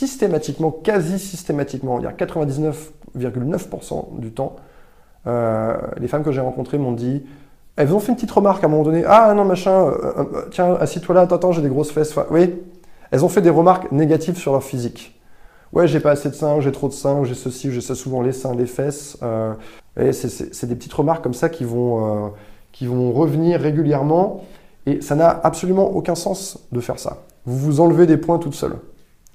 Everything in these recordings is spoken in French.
systématiquement, quasi systématiquement, on va dire 99,9% du temps, euh, les femmes que j'ai rencontrées m'ont dit, elles ont fait une petite remarque à un moment donné, ah non machin, euh, euh, tiens, assis-toi là, attends, j'ai des grosses fesses. oui, elles ont fait des remarques négatives sur leur physique. Ouais, j'ai pas assez de seins, j'ai trop de seins, j'ai ceci, j'ai ça, souvent les seins, les fesses. c'est des petites remarques comme ça qui vont, qui vont revenir régulièrement. Et ça n'a absolument aucun sens de faire ça. Vous vous enlevez des points toute seule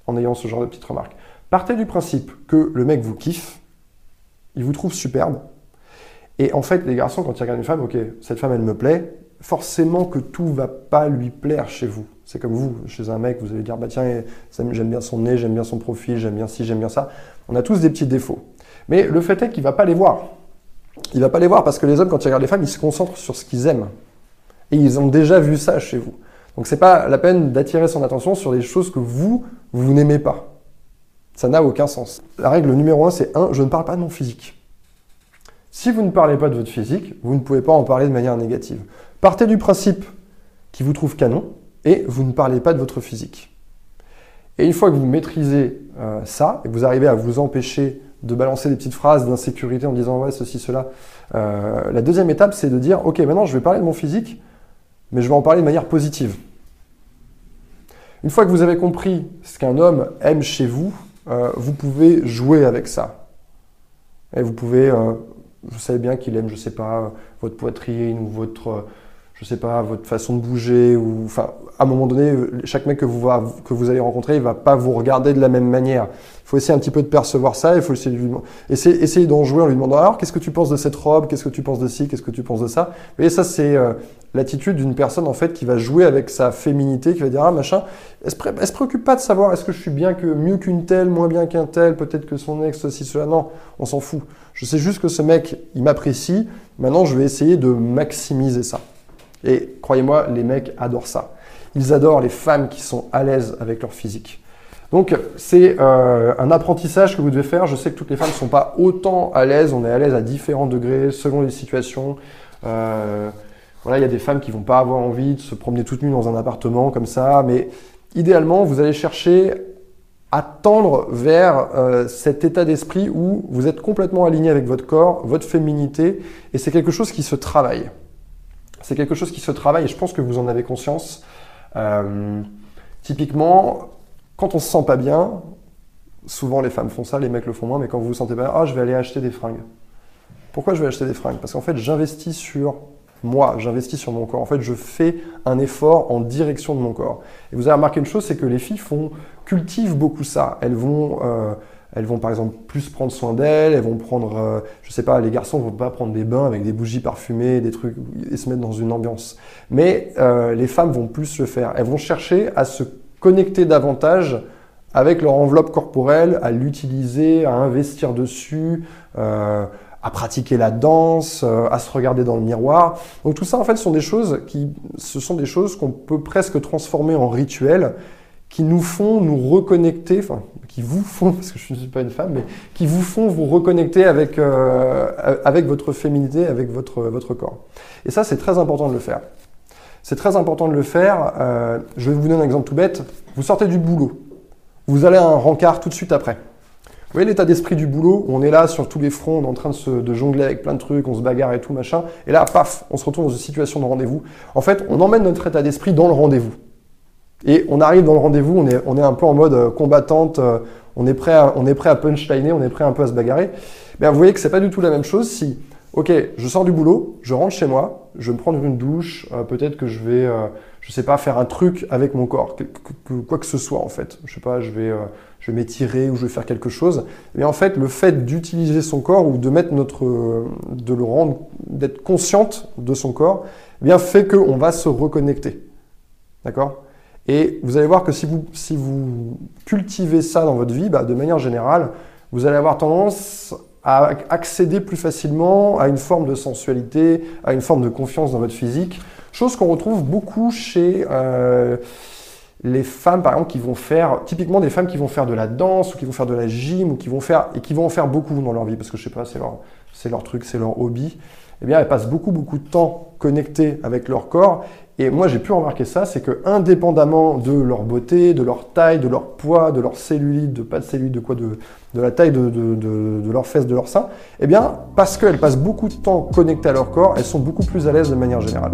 en ayant ce genre de petites remarques. Partez du principe que le mec vous kiffe, il vous trouve superbe. Et en fait, les garçons, quand ils regardent une femme, ok, cette femme, elle me plaît, forcément que tout va pas lui plaire chez vous. C'est comme vous, chez un mec, vous allez dire, bah tiens, j'aime bien son nez, j'aime bien son profil, j'aime bien ci, j'aime bien ça. On a tous des petits défauts. Mais le fait est qu'il va pas les voir. Il va pas les voir parce que les hommes, quand ils regardent les femmes, ils se concentrent sur ce qu'ils aiment. Et ils ont déjà vu ça chez vous. Donc c'est pas la peine d'attirer son attention sur des choses que vous, vous n'aimez pas. Ça n'a aucun sens. La règle numéro un, c'est un, je ne parle pas de mon physique. Si vous ne parlez pas de votre physique, vous ne pouvez pas en parler de manière négative. Partez du principe qui vous trouve canon et vous ne parlez pas de votre physique. Et une fois que vous maîtrisez euh, ça et que vous arrivez à vous empêcher de balancer des petites phrases d'insécurité en disant ouais ceci cela, euh, la deuxième étape c'est de dire ok maintenant je vais parler de mon physique, mais je vais en parler de manière positive. Une fois que vous avez compris ce qu'un homme aime chez vous, euh, vous pouvez jouer avec ça. Et vous pouvez, euh, vous savez bien qu'il aime, je sais pas, votre poitrine ou votre, je sais pas, votre façon de bouger ou, enfin, à un moment donné, chaque mec que vous, que vous allez rencontrer, il va pas vous regarder de la même manière. Il faut essayer un petit peu de percevoir ça. Il faut essayer, d'en jouer en lui demandant alors qu'est-ce que tu penses de cette robe, qu'est-ce que tu penses de ci, qu'est-ce que tu penses de ça? Vous voyez, ça c'est euh, l'attitude d'une personne en fait qui va jouer avec sa féminité, qui va dire ah machin. Elle se, se préoccupe pas de savoir est-ce que je suis bien que mieux qu'une telle, moins bien qu'un tel, peut-être que son ex ceci cela. Non, on s'en fout. Je sais juste que ce mec, il m'apprécie. Maintenant, je vais essayer de maximiser ça. Et croyez-moi, les mecs adorent ça. Ils adorent les femmes qui sont à l'aise avec leur physique. Donc c'est euh, un apprentissage que vous devez faire. Je sais que toutes les femmes ne sont pas autant à l'aise. On est à l'aise à différents degrés selon les situations. Euh, voilà, il y a des femmes qui vont pas avoir envie de se promener toutes nues dans un appartement comme ça, mais idéalement, vous allez chercher à tendre vers euh, cet état d'esprit où vous êtes complètement aligné avec votre corps, votre féminité, et c'est quelque chose qui se travaille. C'est quelque chose qui se travaille, et je pense que vous en avez conscience. Euh, typiquement, quand on se sent pas bien, souvent les femmes font ça, les mecs le font moins, mais quand vous vous sentez pas bien, ah, je vais aller acheter des fringues. Pourquoi je vais acheter des fringues? Parce qu'en fait, j'investis sur moi, j'investis sur mon corps. En fait, je fais un effort en direction de mon corps. Et vous avez remarqué une chose, c'est que les filles font, cultivent beaucoup ça. Elles vont, euh, elles vont par exemple plus prendre soin d'elles, elles vont prendre, euh, je sais pas, les garçons vont pas prendre des bains avec des bougies parfumées, des trucs, et se mettre dans une ambiance. Mais euh, les femmes vont plus le faire. Elles vont chercher à se connecter davantage avec leur enveloppe corporelle, à l'utiliser, à investir dessus, euh, à pratiquer la danse, à se regarder dans le miroir. Donc tout ça, en fait, sont des choses qui, ce sont des choses qu'on peut presque transformer en rituels qui nous font nous reconnecter, enfin, qui vous font, parce que je ne suis pas une femme, mais qui vous font vous reconnecter avec, euh, avec votre féminité, avec votre, votre corps. Et ça, c'est très important de le faire. C'est très important de le faire. Euh, je vais vous donner un exemple tout bête. Vous sortez du boulot. Vous allez à un rencard tout de suite après. Vous voyez l'état d'esprit du boulot on est là sur tous les fronts, on est en train de, se, de jongler avec plein de trucs, on se bagarre et tout, machin. Et là, paf, on se retrouve dans une situation de rendez-vous. En fait, on emmène notre état d'esprit dans le rendez-vous. Et on arrive dans le rendez-vous, on est, on est un peu en mode euh, combattante, euh, on est prêt à, on est prêt à punchliner, on est prêt un peu à se bagarrer. Mais vous voyez que c'est pas du tout la même chose si, ok, je sors du boulot, je rentre chez moi, je vais me prendre une douche, euh, peut-être que je vais, je sais pas, faire un truc avec mon corps, quoi que ce soit en fait. Je sais pas, je vais, je vais m'étirer ou je vais faire quelque chose. Mais en fait, le fait d'utiliser son corps ou de mettre notre, de le rendre, d'être consciente de son corps, eh bien fait qu'on va se reconnecter. D'accord? Et vous allez voir que si vous, si vous cultivez ça dans votre vie, bah, de manière générale, vous allez avoir tendance à accéder plus facilement à une forme de sensualité, à une forme de confiance dans votre physique, chose qu'on retrouve beaucoup chez, euh, les femmes, par exemple, qui vont faire, typiquement des femmes qui vont faire de la danse ou qui vont faire de la gym ou qui vont faire, et qui vont en faire beaucoup dans leur vie, parce que je sais pas, c'est leur, c'est leur truc, c'est leur hobby, eh bien, elles passent beaucoup, beaucoup de temps connectées avec leur corps. Et moi, j'ai pu remarquer ça, c'est que indépendamment de leur beauté, de leur taille, de leur poids, de leur cellulite, de pas de cellulite, de quoi, de, de la taille de, de, de, de leurs fesses, de leurs seins, eh bien, parce qu'elles passent beaucoup de temps connectées à leur corps, elles sont beaucoup plus à l'aise de manière générale.